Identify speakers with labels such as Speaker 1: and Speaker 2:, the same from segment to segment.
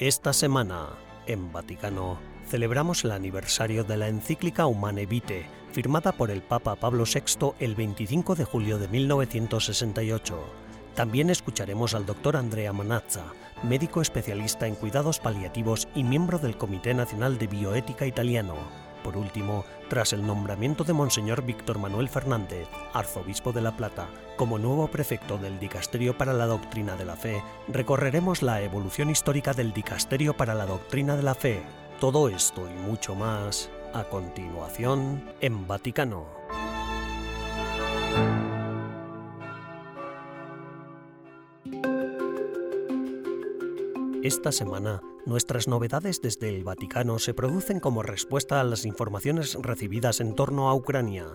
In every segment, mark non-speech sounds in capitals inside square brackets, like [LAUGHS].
Speaker 1: Esta semana, en Vaticano, celebramos el aniversario de la encíclica Humane Vitae, firmada por el Papa Pablo VI el 25 de julio de 1968. También escucharemos al doctor Andrea Manazza, médico especialista en cuidados paliativos y miembro del Comité Nacional de Bioética italiano. Por último, tras el nombramiento de Monseñor Víctor Manuel Fernández, arzobispo de La Plata, como nuevo prefecto del Dicasterio para la Doctrina de la Fe, recorreremos la evolución histórica del Dicasterio para la Doctrina de la Fe. Todo esto y mucho más a continuación en Vaticano. Esta semana, nuestras novedades desde el Vaticano se producen como respuesta a las informaciones recibidas en torno a Ucrania.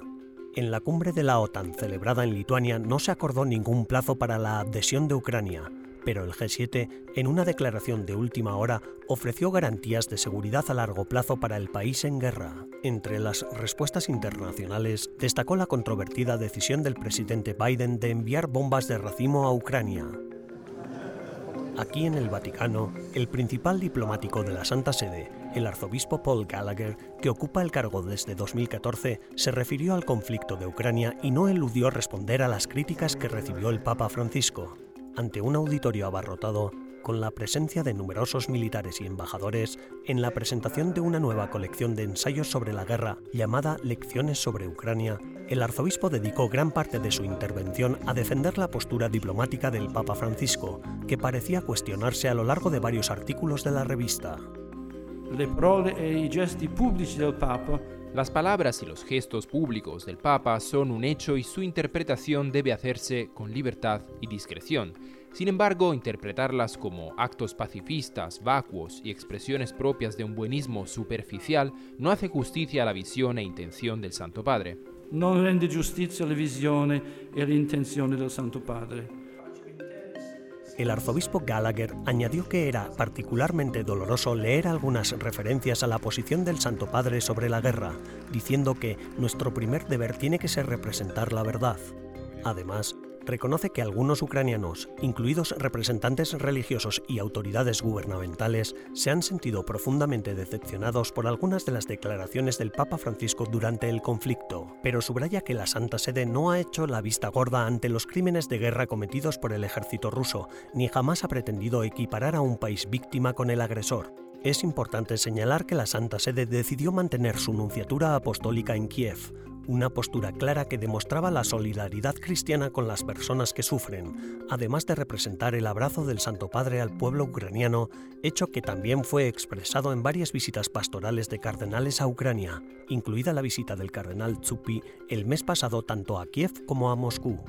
Speaker 1: En la cumbre de la OTAN celebrada en Lituania no se acordó ningún plazo para la adhesión de Ucrania, pero el G7, en una declaración de última hora, ofreció garantías de seguridad a largo plazo para el país en guerra. Entre las respuestas internacionales, destacó la controvertida decisión del presidente Biden de enviar bombas de racimo a Ucrania. Aquí en el Vaticano, el principal diplomático de la Santa Sede, el arzobispo Paul Gallagher, que ocupa el cargo desde 2014, se refirió al conflicto de Ucrania y no eludió responder a las críticas que recibió el Papa Francisco. Ante un auditorio abarrotado, con la presencia de numerosos militares y embajadores, en la presentación de una nueva colección de ensayos sobre la guerra llamada Lecciones sobre Ucrania, el arzobispo dedicó gran parte de su intervención a defender la postura diplomática del Papa Francisco, que parecía cuestionarse a lo largo de varios artículos de la revista.
Speaker 2: Las palabras y los gestos públicos del Papa son un hecho y su interpretación debe hacerse con libertad y discreción. Sin embargo, interpretarlas como actos pacifistas, vacuos y expresiones propias de un buenismo superficial no hace justicia a la visión e intención del Santo Padre
Speaker 3: no rende giustizia alla visione e all'intenzione del Santo Padre.
Speaker 1: El arzobispo Gallagher añadió que era particularmente doloroso leer algunas referencias a la posición del Santo Padre sobre la guerra, diciendo que nuestro primer deber tiene que ser representar la verdad. Además, reconoce que algunos ucranianos, incluidos representantes religiosos y autoridades gubernamentales, se han sentido profundamente decepcionados por algunas de las declaraciones del Papa Francisco durante el conflicto, pero subraya que la Santa Sede no ha hecho la vista gorda ante los crímenes de guerra cometidos por el ejército ruso, ni jamás ha pretendido equiparar a un país víctima con el agresor. Es importante señalar que la Santa Sede decidió mantener su nunciatura apostólica en Kiev, una postura clara que demostraba la solidaridad cristiana con las personas que sufren, además de representar el abrazo del Santo Padre al pueblo ucraniano, hecho que también fue expresado en varias visitas pastorales de cardenales a Ucrania, incluida la visita del cardenal Tsupi el mes pasado tanto a Kiev como a Moscú.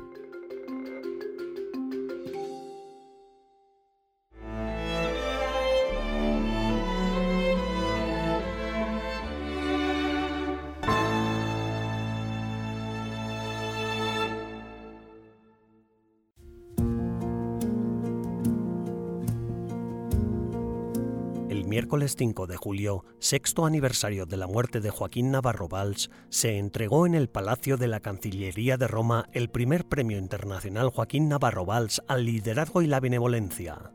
Speaker 1: Miércoles 5 de julio, sexto aniversario de la muerte de Joaquín Navarro Valls, se entregó en el Palacio de la Cancillería de Roma el primer premio internacional Joaquín Navarro Valls al liderazgo y la benevolencia.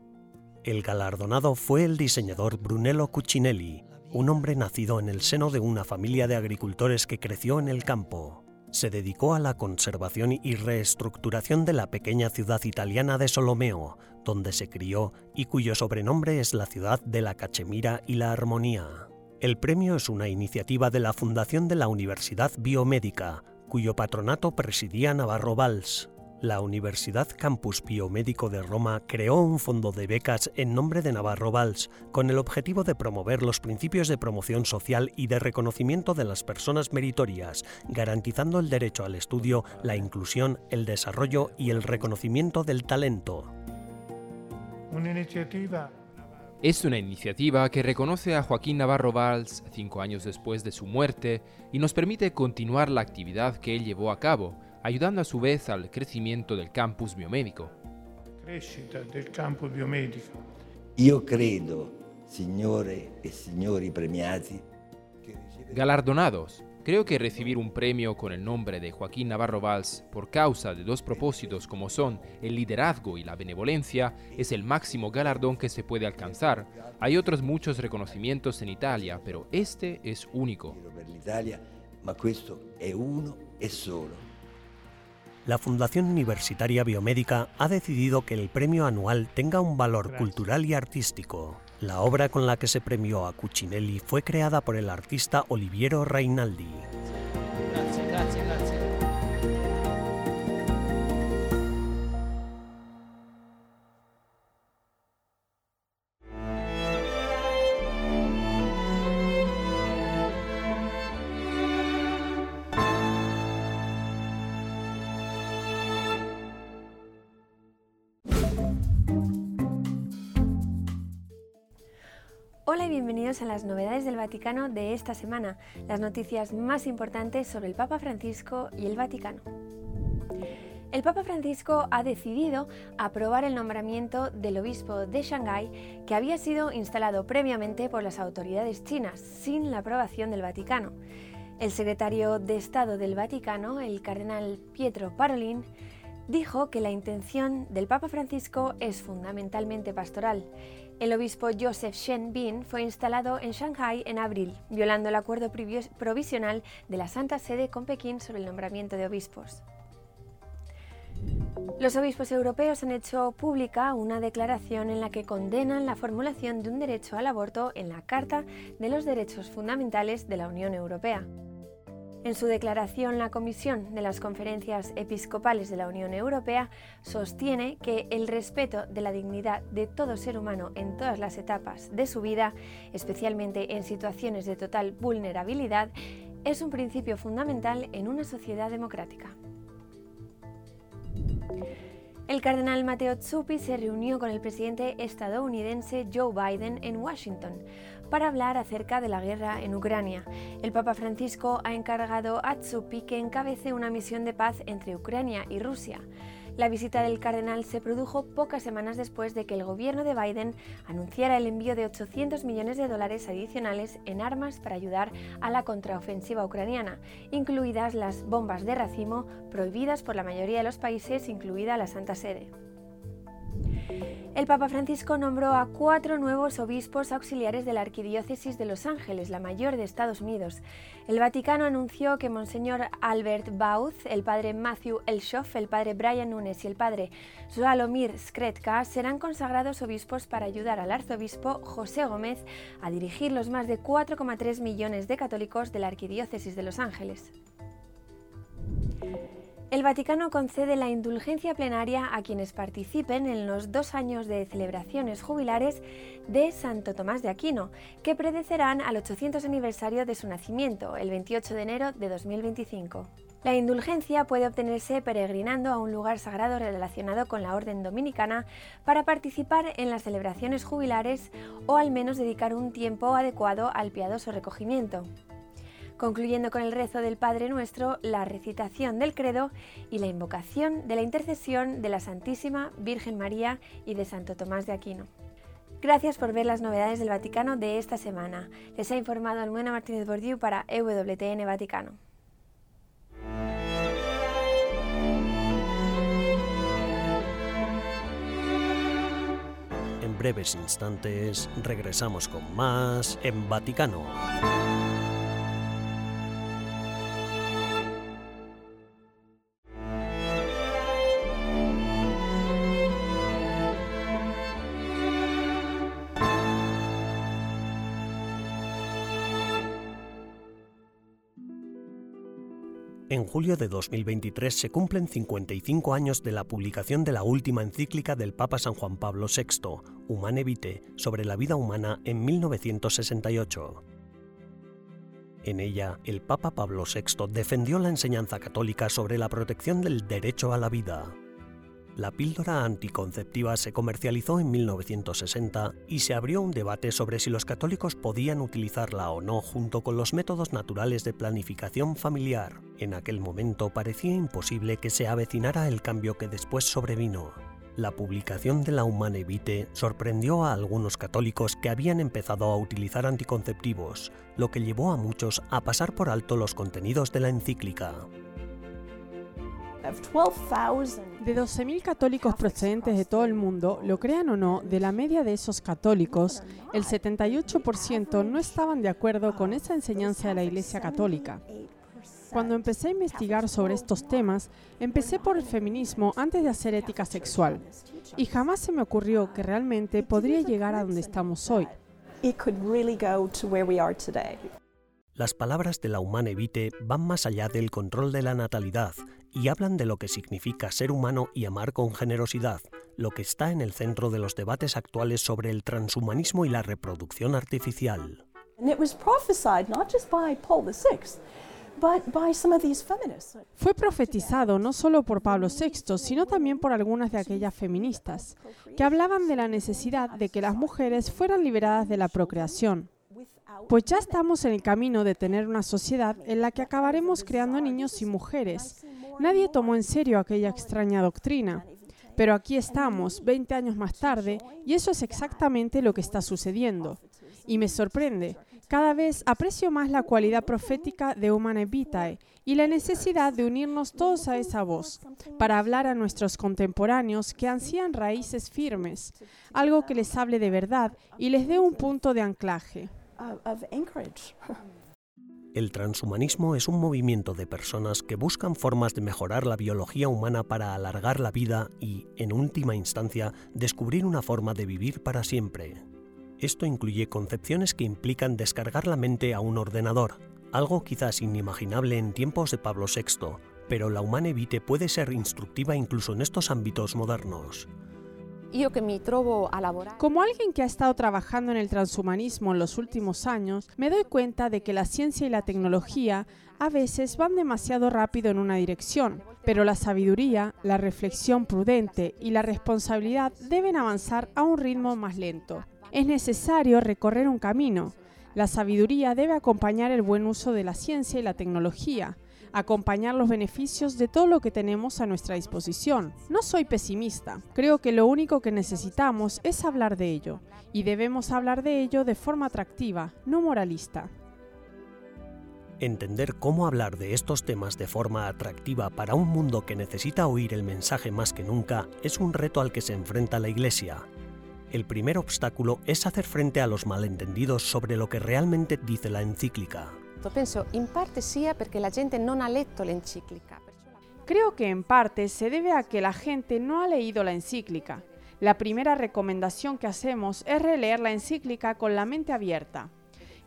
Speaker 1: El galardonado fue el diseñador Brunello Cucinelli, un hombre nacido en el seno de una familia de agricultores que creció en el campo se dedicó a la conservación y reestructuración de la pequeña ciudad italiana de Solomeo, donde se crió y cuyo sobrenombre es la ciudad de la cachemira y la armonía. El premio es una iniciativa de la Fundación de la Universidad Biomédica, cuyo patronato presidía Navarro Valls la Universidad Campus Biomédico de Roma creó un fondo de becas en nombre de Navarro Valls con el objetivo de promover los principios de promoción social y de reconocimiento de las personas meritorias, garantizando el derecho al estudio, la inclusión, el desarrollo y el reconocimiento del talento.
Speaker 2: Es una iniciativa que reconoce a Joaquín Navarro Valls cinco años después de su muerte y nos permite continuar la actividad que él llevó a cabo ayudando a su vez al crecimiento del campus biomédico.
Speaker 3: del campus biomédico.
Speaker 4: Io credo, signore e signori premiati,
Speaker 2: Galardonados, Creo que recibir un premio con el nombre de Joaquín Navarro Valls por causa de dos propósitos como son el liderazgo y la benevolencia es el máximo galardón que se puede alcanzar. Hay otros muchos reconocimientos en Italia, pero este es único.
Speaker 1: La Fundación Universitaria Biomédica ha decidido que el premio anual tenga un valor cultural y artístico. La obra con la que se premió a Cuccinelli fue creada por el artista Oliviero Reinaldi.
Speaker 4: Hola y bienvenidos a las novedades del Vaticano de esta semana, las noticias más importantes sobre el Papa Francisco y el Vaticano. El Papa Francisco ha decidido aprobar el nombramiento del obispo de Shanghái que había sido instalado previamente por las autoridades chinas sin la aprobación del Vaticano. El secretario de Estado del Vaticano, el cardenal Pietro Parolin, dijo que la intención del Papa Francisco es fundamentalmente pastoral el obispo Joseph Shen Bin fue instalado en Shanghai en abril, violando el acuerdo provisional de la Santa Sede con Pekín sobre el nombramiento de obispos. Los obispos europeos han hecho pública una declaración en la que condenan la formulación de un derecho al aborto en la Carta de los Derechos Fundamentales de la Unión Europea. En su declaración, la Comisión de las Conferencias Episcopales de la Unión Europea sostiene que el respeto de la dignidad de todo ser humano en todas las etapas de su vida, especialmente en situaciones de total vulnerabilidad, es un principio fundamental en una sociedad democrática. El cardenal Matteo Zuppi se reunió con el presidente estadounidense Joe Biden en Washington para hablar acerca de la guerra en Ucrania. El Papa Francisco ha encargado a Tsupi que encabece una misión de paz entre Ucrania y Rusia. La visita del cardenal se produjo pocas semanas después de que el gobierno de Biden anunciara el envío de 800 millones de dólares adicionales en armas para ayudar a la contraofensiva ucraniana, incluidas las bombas de racimo prohibidas por la mayoría de los países, incluida la Santa Sede. El Papa Francisco nombró a cuatro nuevos obispos auxiliares de la Arquidiócesis de Los Ángeles, la mayor de Estados Unidos. El Vaticano anunció que Monseñor Albert Bauth, el padre Matthew Elshoff, el padre Brian Nunes y el padre Sualomir Skretka serán consagrados obispos para ayudar al arzobispo José Gómez a dirigir los más de 4,3 millones de católicos de la Arquidiócesis de Los Ángeles. El Vaticano concede la indulgencia plenaria a quienes participen en los dos años de celebraciones jubilares de Santo Tomás de Aquino, que predecerán al 800 aniversario de su nacimiento, el 28 de enero de 2025. La indulgencia puede obtenerse peregrinando a un lugar sagrado relacionado con la orden dominicana para participar en las celebraciones jubilares o al menos dedicar un tiempo adecuado al piadoso recogimiento concluyendo con el rezo del Padre Nuestro, la recitación del credo y la invocación de la intercesión de la Santísima Virgen María y de Santo Tomás de Aquino. Gracias por ver las novedades del Vaticano de esta semana. Les ha informado Almuena Martínez Bordiú para EWTN Vaticano.
Speaker 1: En breves instantes regresamos con más en Vaticano. En julio de 2023 se cumplen 55 años de la publicación de la última encíclica del Papa San Juan Pablo VI, Humane Vitae, sobre la vida humana en 1968. En ella, el Papa Pablo VI defendió la enseñanza católica sobre la protección del derecho a la vida. La píldora anticonceptiva se comercializó en 1960 y se abrió un debate sobre si los católicos podían utilizarla o no junto con los métodos naturales de planificación familiar. En aquel momento parecía imposible que se avecinara el cambio que después sobrevino. La publicación de la Humane Vitae sorprendió a algunos católicos que habían empezado a utilizar anticonceptivos, lo que llevó a muchos a pasar por alto los contenidos de la encíclica.
Speaker 5: De 12.000 católicos procedentes de todo el mundo, lo crean o no, de la media de esos católicos, el 78% no estaban de acuerdo con esa enseñanza de la Iglesia Católica. Cuando empecé a investigar sobre estos temas, empecé por el feminismo antes de hacer ética sexual. Y jamás se me ocurrió que realmente podría llegar a donde estamos hoy.
Speaker 1: Las palabras de la Humane Vitae van más allá del control de la natalidad y hablan de lo que significa ser humano y amar con generosidad, lo que está en el centro de los debates actuales sobre el transhumanismo y la reproducción artificial.
Speaker 5: Fue profetizado no solo por Pablo VI, sino también por algunas de aquellas feministas, que hablaban de la necesidad de que las mujeres fueran liberadas de la procreación. Pues ya estamos en el camino de tener una sociedad en la que acabaremos creando niños y mujeres. Nadie tomó en serio aquella extraña doctrina. Pero aquí estamos, 20 años más tarde, y eso es exactamente lo que está sucediendo. Y me sorprende, cada vez aprecio más la cualidad profética de Humane Vitae y la necesidad de unirnos todos a esa voz para hablar a nuestros contemporáneos que ansían raíces firmes, algo que les hable de verdad y les dé un punto de anclaje. [LAUGHS]
Speaker 1: El transhumanismo es un movimiento de personas que buscan formas de mejorar la biología humana para alargar la vida y, en última instancia, descubrir una forma de vivir para siempre. Esto incluye concepciones que implican descargar la mente a un ordenador, algo quizás inimaginable en tiempos de Pablo VI, pero la Humane Vitae puede ser instructiva incluso en estos ámbitos modernos.
Speaker 5: Como alguien que ha estado trabajando en el transhumanismo en los últimos años, me doy cuenta de que la ciencia y la tecnología a veces van demasiado rápido en una dirección, pero la sabiduría, la reflexión prudente y la responsabilidad deben avanzar a un ritmo más lento. Es necesario recorrer un camino. La sabiduría debe acompañar el buen uso de la ciencia y la tecnología, acompañar los beneficios de todo lo que tenemos a nuestra disposición. No soy pesimista, creo que lo único que necesitamos es hablar de ello, y debemos hablar de ello de forma atractiva, no moralista.
Speaker 1: Entender cómo hablar de estos temas de forma atractiva para un mundo que necesita oír el mensaje más que nunca es un reto al que se enfrenta la Iglesia, el primer obstáculo es hacer frente a los malentendidos sobre lo que realmente dice la encíclica.
Speaker 5: Creo que en parte se debe a que la gente no ha leído la encíclica. La primera recomendación que hacemos es releer la encíclica con la mente abierta,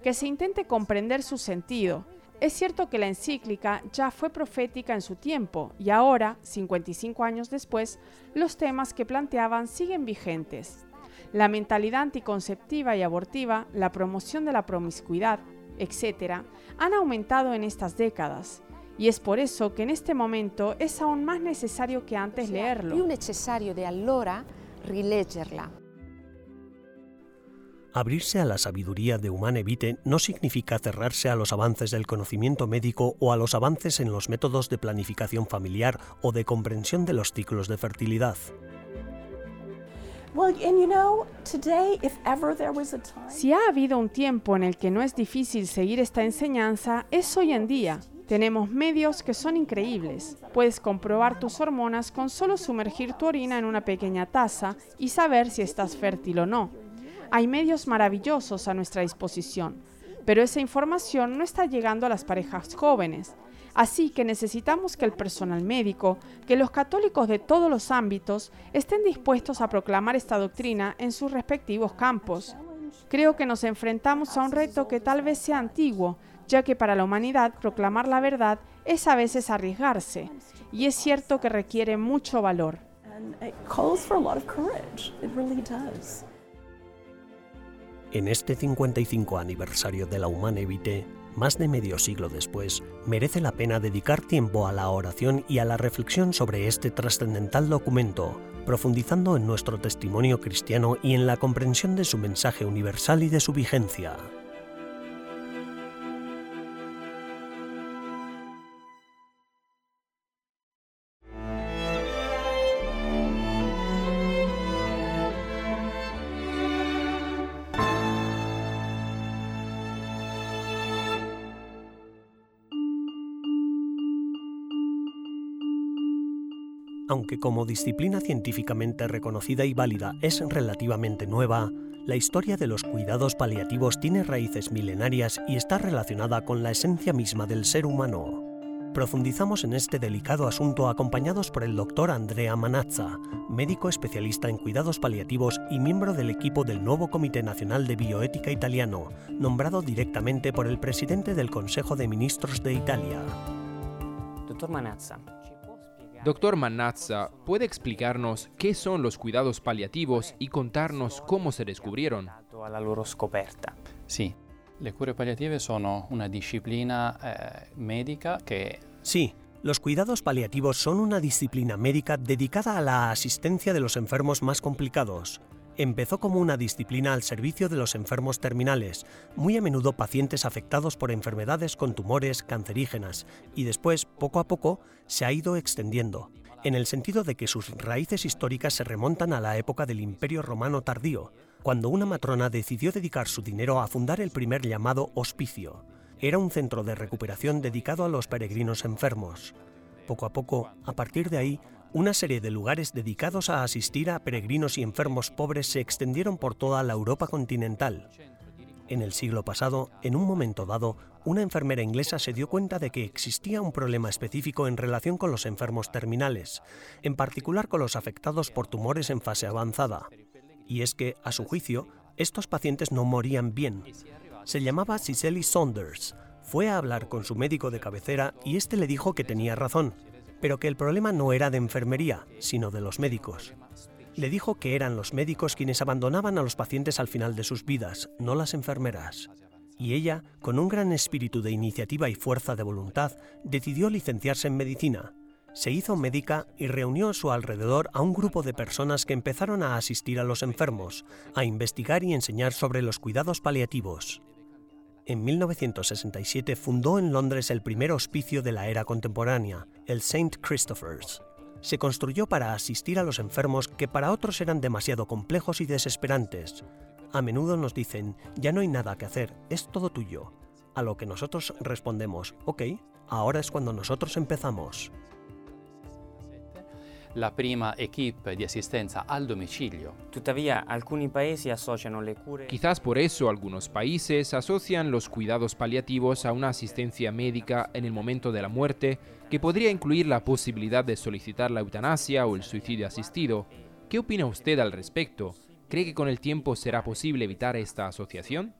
Speaker 5: que se intente comprender su sentido. Es cierto que la encíclica ya fue profética en su tiempo y ahora, 55 años después, los temas que planteaban siguen vigentes. La mentalidad anticonceptiva y abortiva, la promoción de la promiscuidad, etc., han aumentado en estas décadas. Y es por eso que en este momento es aún más necesario que antes leerlo.
Speaker 6: Es necesario de allora rileggerla.
Speaker 1: Abrirse a la sabiduría de Humane Vitae no significa cerrarse a los avances del conocimiento médico o a los avances en los métodos de planificación familiar o de comprensión de los ciclos de fertilidad.
Speaker 5: Si ha habido un tiempo en el que no es difícil seguir esta enseñanza, es hoy en día. Tenemos medios que son increíbles. Puedes comprobar tus hormonas con solo sumergir tu orina en una pequeña taza y saber si estás fértil o no. Hay medios maravillosos a nuestra disposición, pero esa información no está llegando a las parejas jóvenes. Así que necesitamos que el personal médico, que los católicos de todos los ámbitos estén dispuestos a proclamar esta doctrina en sus respectivos campos. Creo que nos enfrentamos a un reto que tal vez sea antiguo, ya que para la humanidad proclamar la verdad es a veces arriesgarse, y es cierto que requiere mucho valor.
Speaker 1: En este 55 aniversario de la Humane Vitae, más de medio siglo después, merece la pena dedicar tiempo a la oración y a la reflexión sobre este trascendental documento, profundizando en nuestro testimonio cristiano y en la comprensión de su mensaje universal y de su vigencia. Aunque como disciplina científicamente reconocida y válida es relativamente nueva, la historia de los cuidados paliativos tiene raíces milenarias y está relacionada con la esencia misma del ser humano. Profundizamos en este delicado asunto acompañados por el doctor Andrea Manazza, médico especialista en cuidados paliativos y miembro del equipo del nuevo Comité Nacional de Bioética italiano, nombrado directamente por el presidente del Consejo de Ministros de Italia.
Speaker 2: Doctor Manazza, Doctor Manazza, ¿puede explicarnos qué son los cuidados paliativos y contarnos cómo se descubrieron?
Speaker 7: Sí, le cure palliative sono una disciplina eh, médica que...
Speaker 1: Sí, los cuidados paliativos son una disciplina médica dedicada a la asistencia de los enfermos más complicados, empezó como una disciplina al servicio de los enfermos terminales, muy a menudo pacientes afectados por enfermedades con tumores cancerígenas, y después, poco a poco, se ha ido extendiendo, en el sentido de que sus raíces históricas se remontan a la época del Imperio Romano tardío, cuando una matrona decidió dedicar su dinero a fundar el primer llamado hospicio. Era un centro de recuperación dedicado a los peregrinos enfermos. Poco a poco, a partir de ahí, una serie de lugares dedicados a asistir a peregrinos y enfermos pobres se extendieron por toda la Europa continental. En el siglo pasado, en un momento dado, una enfermera inglesa se dio cuenta de que existía un problema específico en relación con los enfermos terminales, en particular con los afectados por tumores en fase avanzada. Y es que, a su juicio, estos pacientes no morían bien. Se llamaba Cicely Saunders. Fue a hablar con su médico de cabecera y este le dijo que tenía razón, pero que el problema no era de enfermería, sino de los médicos. Le dijo que eran los médicos quienes abandonaban a los pacientes al final de sus vidas, no las enfermeras. Y ella, con un gran espíritu de iniciativa y fuerza de voluntad, decidió licenciarse en medicina. Se hizo médica y reunió a su alrededor a un grupo de personas que empezaron a asistir a los enfermos, a investigar y enseñar sobre los cuidados paliativos. En 1967 fundó en Londres el primer hospicio de la era contemporánea, el St. Christopher's. Se construyó para asistir a los enfermos que para otros eran demasiado complejos y desesperantes. A menudo nos dicen, ya no hay nada que hacer, es todo tuyo. A lo que nosotros respondemos, ok, ahora es cuando nosotros empezamos
Speaker 7: la prima equipe di assistenza al domicilio.
Speaker 8: Tuttavia, alcuni paesi associano le cure.
Speaker 2: Quizás por eso algunos países asocian los cuidados paliativos a una asistencia médica en el momento de la muerte, que podría incluir la posibilidad de solicitar la eutanasia o el suicidio asistido. ¿Qué opina usted al respecto? ¿Cree que con el tiempo será posible evitar esta asociación?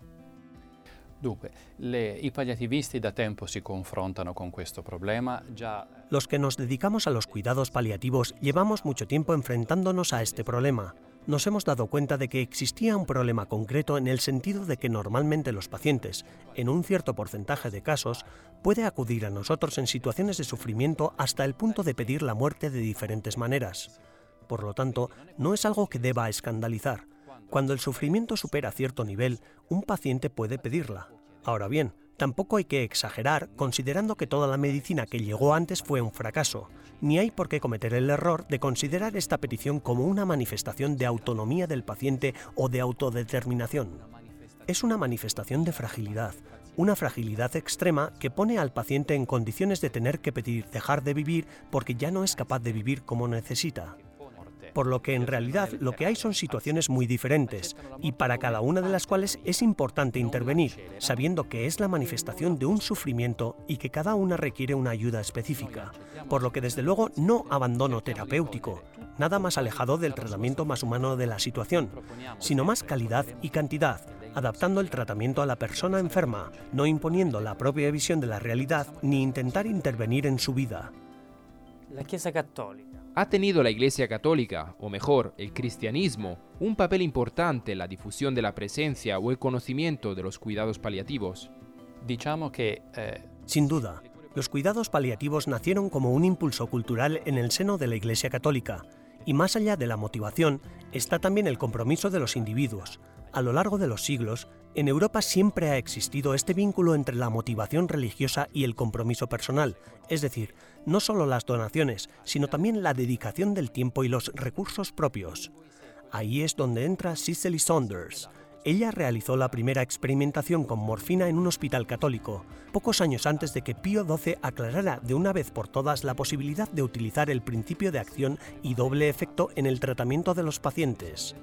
Speaker 1: Los que nos dedicamos a los cuidados paliativos llevamos mucho tiempo enfrentándonos a este problema. Nos hemos dado cuenta de que existía un problema concreto en el sentido de que normalmente los pacientes, en un cierto porcentaje de casos, puede acudir a nosotros en situaciones de sufrimiento hasta el punto de pedir la muerte de diferentes maneras. Por lo tanto, no es algo que deba escandalizar cuando el sufrimiento supera cierto nivel, un paciente puede pedirla. Ahora bien, tampoco hay que exagerar considerando que toda la medicina que llegó antes fue un fracaso, ni hay por qué cometer el error de considerar esta petición como una manifestación de autonomía del paciente o de autodeterminación. Es una manifestación de fragilidad, una fragilidad extrema que pone al paciente en condiciones de tener que pedir dejar de vivir porque ya no es capaz de vivir como necesita por lo que en realidad lo que hay son situaciones muy diferentes y para cada una de las cuales es importante intervenir, sabiendo que es la manifestación de un sufrimiento y que cada una requiere una ayuda específica, por lo que desde luego no abandono terapéutico, nada más alejado del tratamiento más humano de la situación, sino más calidad y cantidad, adaptando el tratamiento a la persona enferma, no imponiendo la propia visión de la realidad ni intentar intervenir en su vida.
Speaker 8: La Chiesa Católica
Speaker 2: ¿Ha tenido la Iglesia Católica, o mejor, el cristianismo, un papel importante en la difusión de la presencia o el conocimiento de los cuidados paliativos?
Speaker 7: Diciamo que...
Speaker 1: Eh, Sin duda, los cuidados paliativos nacieron como un impulso cultural en el seno de la Iglesia Católica, y más allá de la motivación está también el compromiso de los individuos. A lo largo de los siglos, en Europa siempre ha existido este vínculo entre la motivación religiosa y el compromiso personal, es decir, no solo las donaciones, sino también la dedicación del tiempo y los recursos propios. Ahí es donde entra Cicely Saunders. Ella realizó la primera experimentación con morfina en un hospital católico, pocos años antes de que Pío XII aclarara de una vez por todas la posibilidad de utilizar el principio de acción y doble efecto en el tratamiento de los pacientes.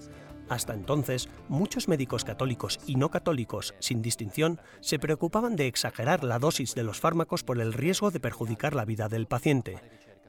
Speaker 1: Hasta entonces, muchos médicos católicos y no católicos, sin distinción, se preocupaban de exagerar la dosis de los fármacos por el riesgo de perjudicar la vida del paciente.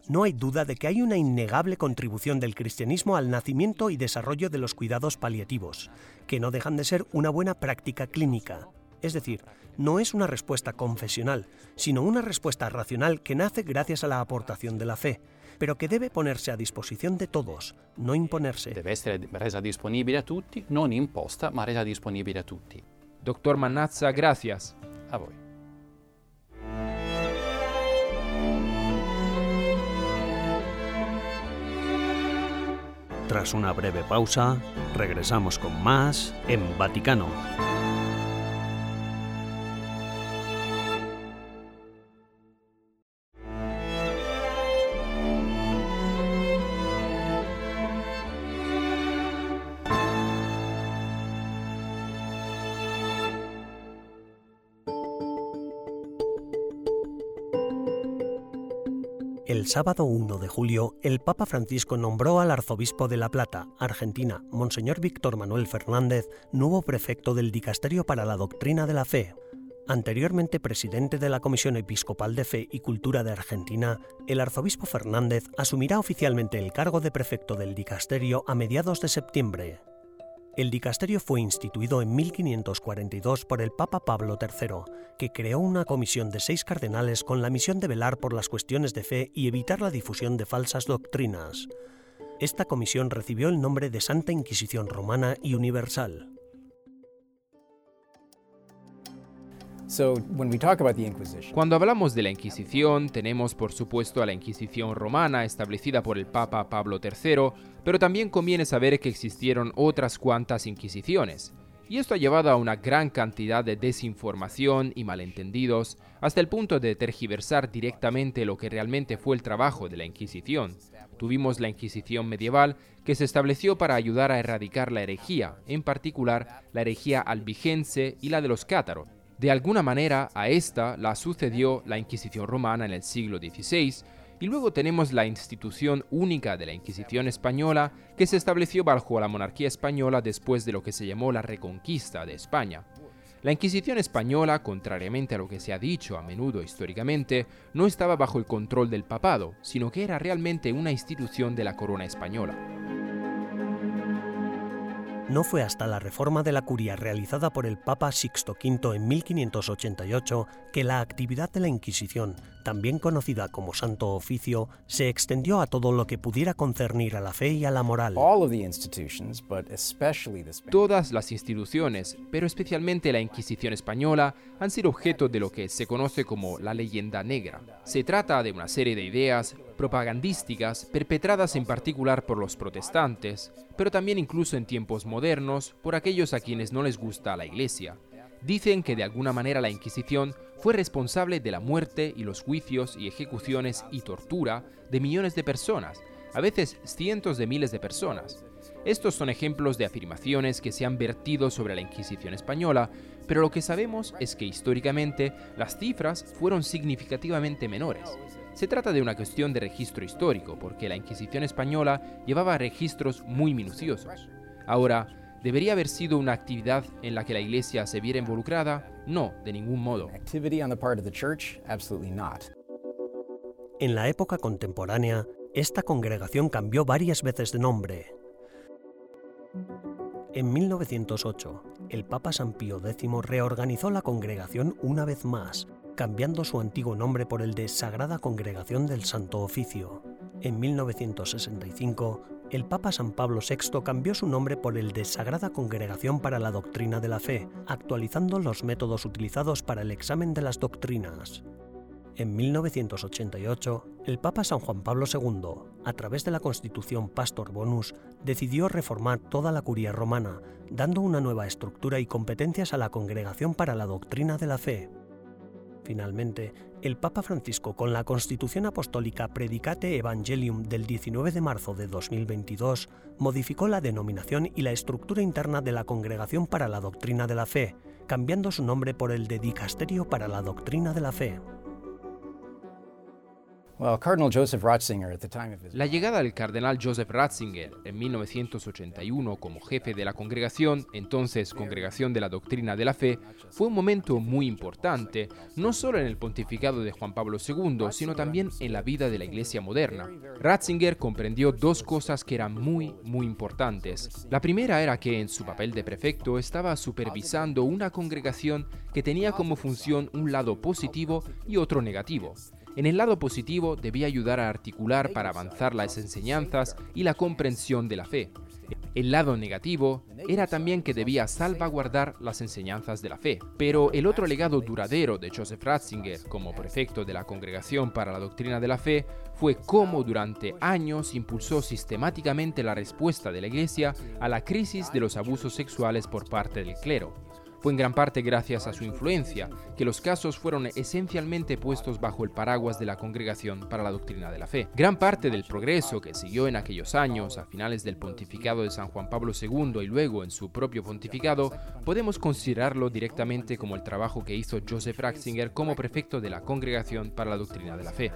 Speaker 1: No hay duda de que hay una innegable contribución del cristianismo al nacimiento y desarrollo de los cuidados paliativos, que no dejan de ser una buena práctica clínica. Es decir, no es una respuesta confesional, sino una respuesta racional que nace gracias a la aportación de la fe, pero que debe ponerse a disposición de todos, no imponerse.
Speaker 7: Debe essere resa disponibile a tutti, non imposta, ma resa disponibile a tutti.
Speaker 2: Doctor Manazza, gracias.
Speaker 7: A voi.
Speaker 1: Tras una breve pausa, regresamos con más en Vaticano. El sábado 1 de julio, el Papa Francisco nombró al arzobispo de La Plata, Argentina, Monseñor Víctor Manuel Fernández, nuevo prefecto del Dicasterio para la Doctrina de la Fe. Anteriormente presidente de la Comisión Episcopal de Fe y Cultura de Argentina, el arzobispo Fernández asumirá oficialmente el cargo de prefecto del dicasterio a mediados de septiembre. El dicasterio fue instituido en 1542 por el Papa Pablo III, que creó una comisión de seis cardenales con la misión de velar por las cuestiones de fe y evitar la difusión de falsas doctrinas. Esta comisión recibió el nombre de Santa Inquisición Romana y Universal.
Speaker 2: Cuando hablamos de la Inquisición, tenemos por supuesto a la Inquisición romana establecida por el Papa Pablo III, pero también conviene saber que existieron otras cuantas Inquisiciones. Y esto ha llevado a una gran cantidad de desinformación y malentendidos, hasta el punto de tergiversar directamente lo que realmente fue el trabajo de la Inquisición. Tuvimos la Inquisición medieval, que se estableció para ayudar a erradicar la herejía, en particular la herejía albigense y la de los cátaros de alguna manera a esta la sucedió la Inquisición romana en el siglo XVI y luego tenemos la institución única de la Inquisición española que se estableció bajo la monarquía española después de lo que se llamó la Reconquista de España. La Inquisición española, contrariamente a lo que se ha dicho a menudo históricamente, no estaba bajo el control del papado, sino que era realmente una institución de la corona española.
Speaker 1: No fue hasta la reforma de la curia realizada por el Papa Sixto V en 1588 que la actividad de la Inquisición, también conocida como Santo Oficio, se extendió a todo lo que pudiera concernir a la fe y a la moral.
Speaker 2: Todas las instituciones, pero especialmente la Inquisición española, han sido objeto de lo que se conoce como la leyenda negra. Se trata de una serie de ideas propagandísticas perpetradas en particular por los protestantes, pero también incluso en tiempos modernos por aquellos a quienes no les gusta la Iglesia. Dicen que de alguna manera la Inquisición fue responsable de la muerte y los juicios y ejecuciones y tortura de millones de personas, a veces cientos de miles de personas. Estos son ejemplos de afirmaciones que se han vertido sobre la Inquisición española, pero lo que sabemos es que históricamente las cifras fueron significativamente menores. Se trata de una cuestión de registro histórico, porque la Inquisición española llevaba registros muy minuciosos. Ahora, ¿debería haber sido una actividad en la que la Iglesia se viera involucrada? No, de ningún modo.
Speaker 1: En la época contemporánea, esta congregación cambió varias veces de nombre. En 1908, el Papa San Pío X reorganizó la congregación una vez más, cambiando su antiguo nombre por el de Sagrada Congregación del Santo Oficio. En 1965, el Papa San Pablo VI cambió su nombre por el de Sagrada Congregación para la Doctrina de la Fe, actualizando los métodos utilizados para el examen de las doctrinas. En 1988, el Papa San Juan Pablo II, a través de la Constitución Pastor Bonus, decidió reformar toda la curia romana, dando una nueva estructura y competencias a la Congregación para la Doctrina de la Fe. Finalmente, el Papa Francisco, con la Constitución Apostólica Predicate Evangelium del 19 de marzo de 2022, modificó la denominación y la estructura interna de la Congregación para la Doctrina de la Fe, cambiando su nombre por el de Dicasterio para la Doctrina de la Fe.
Speaker 2: La llegada del cardenal Joseph Ratzinger en 1981 como jefe de la congregación, entonces Congregación de la Doctrina de la Fe, fue un momento muy importante, no solo en el pontificado de Juan Pablo II, sino también en la vida de la Iglesia moderna. Ratzinger comprendió dos cosas que eran muy, muy importantes. La primera era que en su papel de prefecto estaba supervisando una congregación que tenía como función un lado positivo y otro negativo. En el lado positivo debía ayudar a articular para avanzar las enseñanzas y la comprensión de la fe. El lado negativo era también que debía salvaguardar las enseñanzas de la fe. Pero el otro legado duradero de Joseph Ratzinger como prefecto de la Congregación para la Doctrina de la Fe fue cómo durante años impulsó sistemáticamente la respuesta de la Iglesia a la crisis de los abusos sexuales por parte del clero. Fue en gran parte gracias a su influencia que los casos fueron esencialmente puestos bajo el paraguas de la Congregación para la Doctrina de la Fe. Gran parte del progreso que siguió en aquellos años, a finales del pontificado de San Juan Pablo II y luego en su propio pontificado, podemos considerarlo directamente como el trabajo que hizo Joseph Ratzinger como prefecto de la Congregación para la Doctrina de la Fe.